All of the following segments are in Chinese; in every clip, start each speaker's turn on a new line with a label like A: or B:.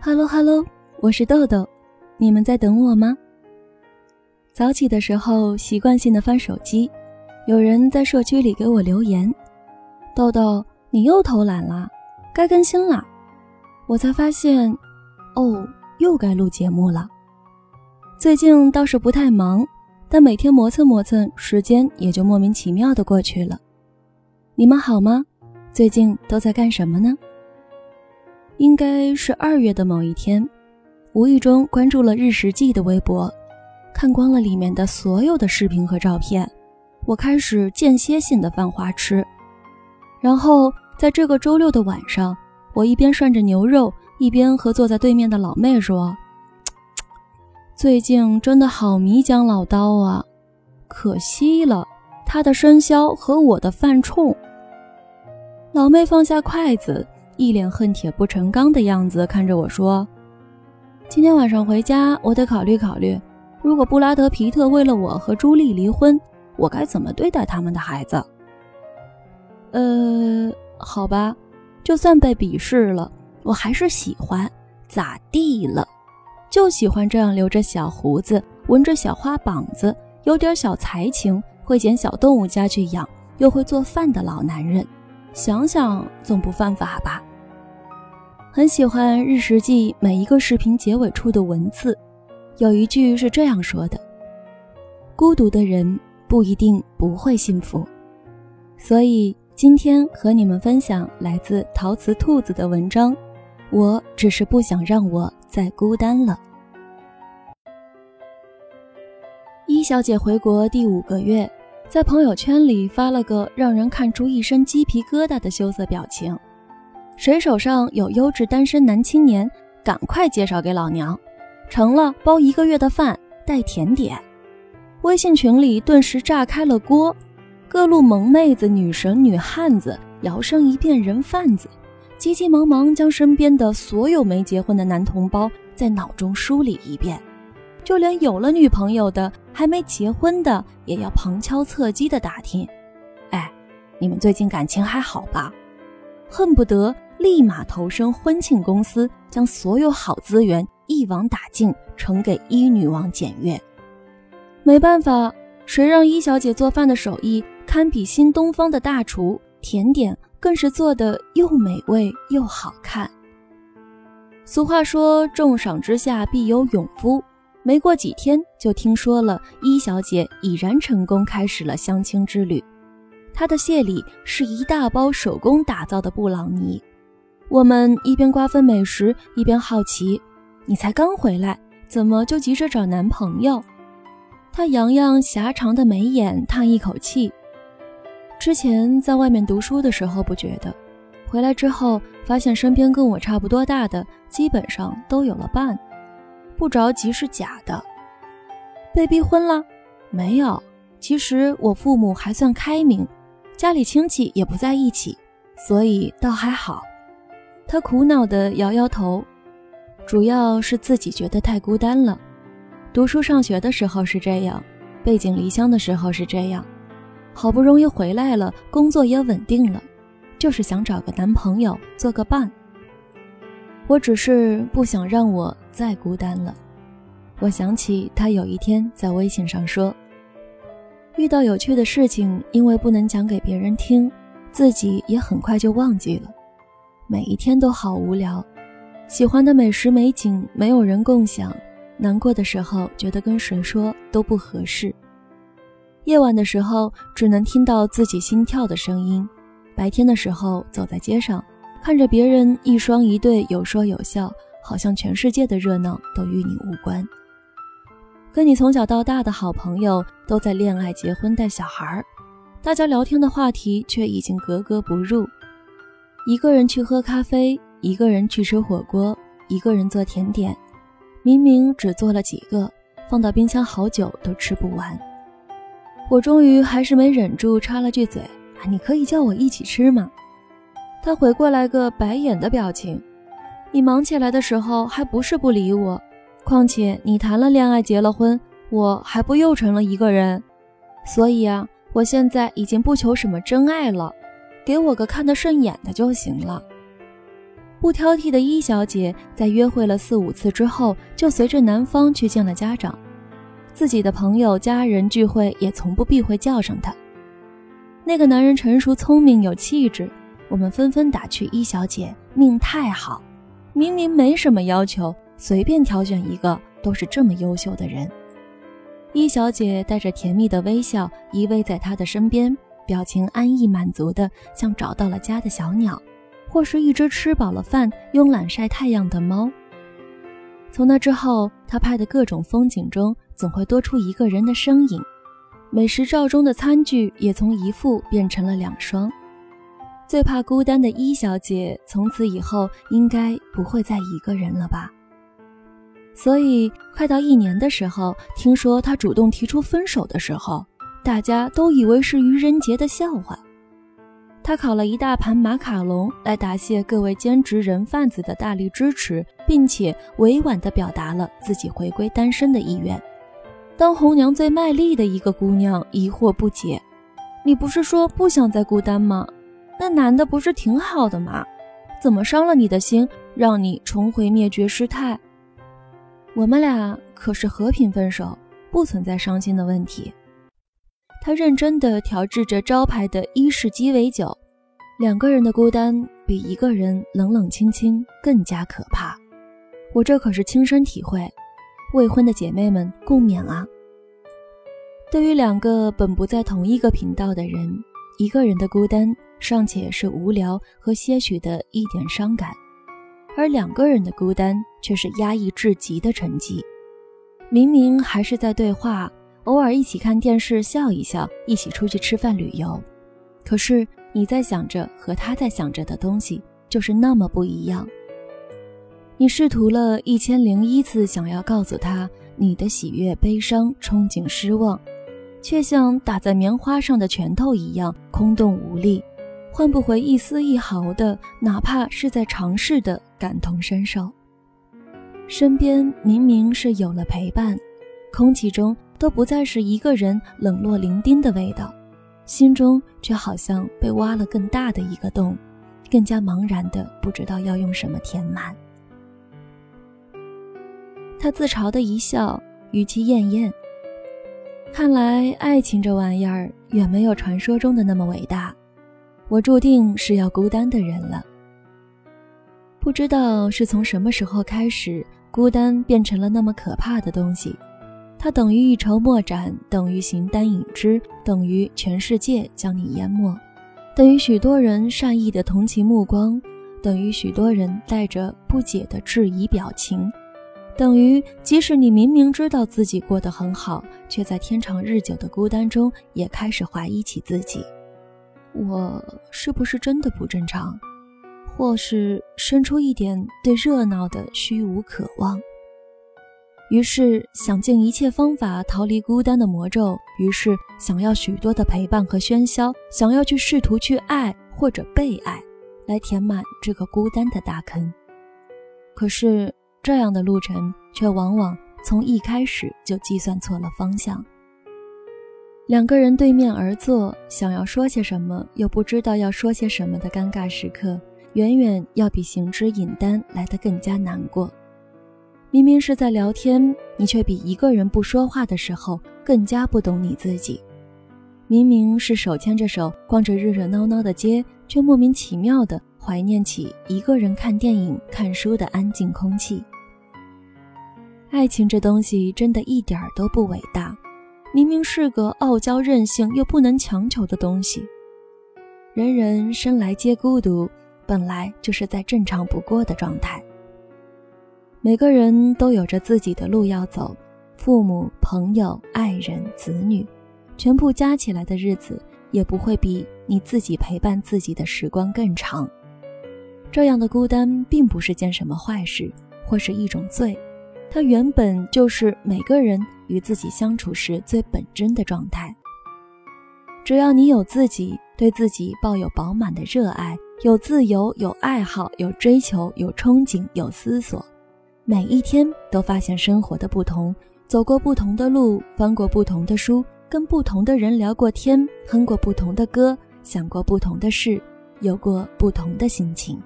A: Hello Hello，我是豆豆，你们在等我吗？早起的时候习惯性的翻手机，有人在社区里给我留言：“豆豆，你又偷懒啦，该更新啦。”我才发现，哦，又该录节目了。最近倒是不太忙，但每天磨蹭磨蹭，时间也就莫名其妙的过去了。你们好吗？最近都在干什么呢？应该是二月的某一天，无意中关注了日食记的微博，看光了里面的所有的视频和照片，我开始间歇性的犯花痴。然后在这个周六的晚上，我一边涮着牛肉，一边和坐在对面的老妹说：“最近真的好迷姜老刀啊，可惜了他的生肖和我的犯冲。”老妹放下筷子。一脸恨铁不成钢的样子看着我说：“今天晚上回家，我得考虑考虑，如果布拉德·皮特为了我和朱莉离婚，我该怎么对待他们的孩子？”呃，好吧，就算被鄙视了，我还是喜欢，咋地了？就喜欢这样留着小胡子、纹着小花膀子、有点小才情、会捡小动物家去养，又会做饭的老男人。想想总不犯法吧？很喜欢日食记每一个视频结尾处的文字，有一句是这样说的：“孤独的人不一定不会幸福。”所以今天和你们分享来自陶瓷兔子的文章。我只是不想让我再孤单了。一小姐回国第五个月，在朋友圈里发了个让人看出一身鸡皮疙瘩的羞涩表情。谁手上有优质单身男青年，赶快介绍给老娘，成了包一个月的饭带甜点。微信群里顿时炸开了锅，各路萌妹子、女神、女汉子摇身一变人贩子，急急忙忙将身边的所有没结婚的男同胞在脑中梳理一遍，就连有了女朋友的、还没结婚的，也要旁敲侧击的打听：哎，你们最近感情还好吧？恨不得。立马投身婚庆公司，将所有好资源一网打尽，呈给一女王检阅。没办法，谁让一小姐做饭的手艺堪比新东方的大厨，甜点更是做的又美味又好看。俗话说，重赏之下必有勇夫。没过几天，就听说了一小姐已然成功开始了相亲之旅。她的谢礼是一大包手工打造的布朗尼。我们一边瓜分美食，一边好奇：“你才刚回来，怎么就急着找男朋友？”他扬扬狭长的眉眼，叹一口气：“之前在外面读书的时候不觉得，回来之后发现身边跟我差不多大的，基本上都有了伴，不着急是假的。被逼婚了？没有。其实我父母还算开明，家里亲戚也不在一起，所以倒还好。”他苦恼地摇摇头，主要是自己觉得太孤单了。读书上学的时候是这样，背井离乡的时候是这样，好不容易回来了，工作也稳定了，就是想找个男朋友做个伴。我只是不想让我再孤单了。我想起他有一天在微信上说，遇到有趣的事情，因为不能讲给别人听，自己也很快就忘记了。每一天都好无聊，喜欢的美食美景没有人共享，难过的时候觉得跟谁说都不合适。夜晚的时候只能听到自己心跳的声音，白天的时候走在街上，看着别人一双一对有说有笑，好像全世界的热闹都与你无关。跟你从小到大的好朋友都在恋爱、结婚、带小孩儿，大家聊天的话题却已经格格不入。一个人去喝咖啡，一个人去吃火锅，一个人做甜点，明明只做了几个，放到冰箱好久都吃不完。我终于还是没忍住插了句嘴：“你可以叫我一起吃吗？”他回过来个白眼的表情。你忙起来的时候还不是不理我？况且你谈了恋爱，结了婚，我还不又成了一个人？所以啊，我现在已经不求什么真爱了。给我个看得顺眼的就行了。不挑剔的一小姐在约会了四五次之后，就随着男方去见了家长，自己的朋友、家人聚会也从不避讳叫上他。那个男人成熟、聪明、有气质，我们纷纷打趣一小姐命太好，明明没什么要求，随便挑选一个都是这么优秀的人。一小姐带着甜蜜的微笑依偎在他的身边，表情安逸满足的，像找到了家的小鸟。或是一只吃饱了饭、慵懒晒太阳的猫。从那之后，他拍的各种风景中总会多出一个人的身影，美食照中的餐具也从一副变成了两双。最怕孤单的伊小姐，从此以后应该不会再一个人了吧？所以，快到一年的时候，听说他主动提出分手的时候，大家都以为是愚人节的笑话。他烤了一大盘马卡龙来答谢各位兼职人贩子的大力支持，并且委婉地表达了自己回归单身的意愿。当红娘最卖力的一个姑娘疑惑不解：“你不是说不想再孤单吗？那男的不是挺好的吗？怎么伤了你的心，让你重回灭绝师太？我们俩可是和平分手，不存在伤心的问题。”他认真地调制着招牌的伊式鸡尾酒，两个人的孤单比一个人冷冷清清更加可怕。我这可是亲身体会，未婚的姐妹们共勉啊！对于两个本不在同一个频道的人，一个人的孤单尚且是无聊和些许的一点伤感，而两个人的孤单却是压抑至极的沉寂。明明还是在对话。偶尔一起看电视笑一笑，一起出去吃饭旅游，可是你在想着和他在想着的东西就是那么不一样。你试图了一千零一次想要告诉他你的喜悦、悲伤、憧憬、失望，却像打在棉花上的拳头一样空洞无力，换不回一丝一毫的，哪怕是在尝试的感同身受。身边明明是有了陪伴，空气中。都不再是一个人冷落伶仃的味道，心中却好像被挖了更大的一个洞，更加茫然的不知道要用什么填满。他自嘲的一笑，语气艳艳。看来爱情这玩意儿远没有传说中的那么伟大，我注定是要孤单的人了。不知道是从什么时候开始，孤单变成了那么可怕的东西。它等于一筹莫展，等于形单影只，等于全世界将你淹没，等于许多人善意的同情目光，等于许多人带着不解的质疑表情，等于即使你明明知道自己过得很好，却在天长日久的孤单中也开始怀疑起自己：我是不是真的不正常，或是生出一点对热闹的虚无渴望？于是想尽一切方法逃离孤单的魔咒，于是想要许多的陪伴和喧嚣，想要去试图去爱或者被爱，来填满这个孤单的大坑。可是这样的路程却往往从一开始就计算错了方向。两个人对面而坐，想要说些什么又不知道要说些什么的尴尬时刻，远远要比行之隐单来得更加难过。明明是在聊天，你却比一个人不说话的时候更加不懂你自己。明明是手牵着手逛着热热闹闹的街，却莫名其妙的怀念起一个人看电影、看书的安静空气。爱情这东西真的一点儿都不伟大，明明是个傲娇任性又不能强求的东西。人人生来皆孤独，本来就是再正常不过的状态。每个人都有着自己的路要走，父母、朋友、爱人、子女，全部加起来的日子也不会比你自己陪伴自己的时光更长。这样的孤单并不是件什么坏事，或是一种罪，它原本就是每个人与自己相处时最本真的状态。只要你有自己，对自己抱有饱满的热爱，有自由，有爱好，有追求，有憧憬，有思索。每一天都发现生活的不同，走过不同的路，翻过不同的书，跟不同的人聊过天，哼过不同的歌，想过不同的事，有过不同的心情。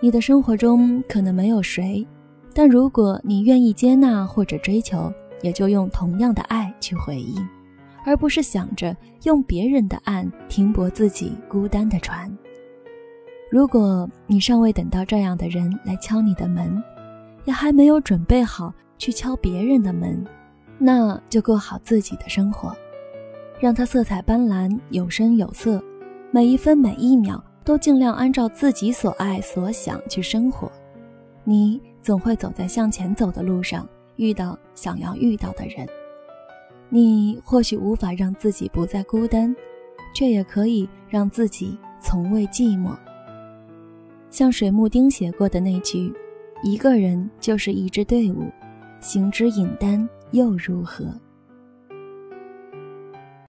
A: 你的生活中可能没有谁，但如果你愿意接纳或者追求，也就用同样的爱去回应，而不是想着用别人的岸停泊自己孤单的船。如果你尚未等到这样的人来敲你的门，也还没有准备好去敲别人的门，那就过好自己的生活，让它色彩斑斓、有声有色，每一分每一秒都尽量按照自己所爱所想去生活。你总会走在向前走的路上，遇到想要遇到的人。你或许无法让自己不再孤单，却也可以让自己从未寂寞。像水木丁写过的那句：“一个人就是一支队伍，行之隐单又如何？”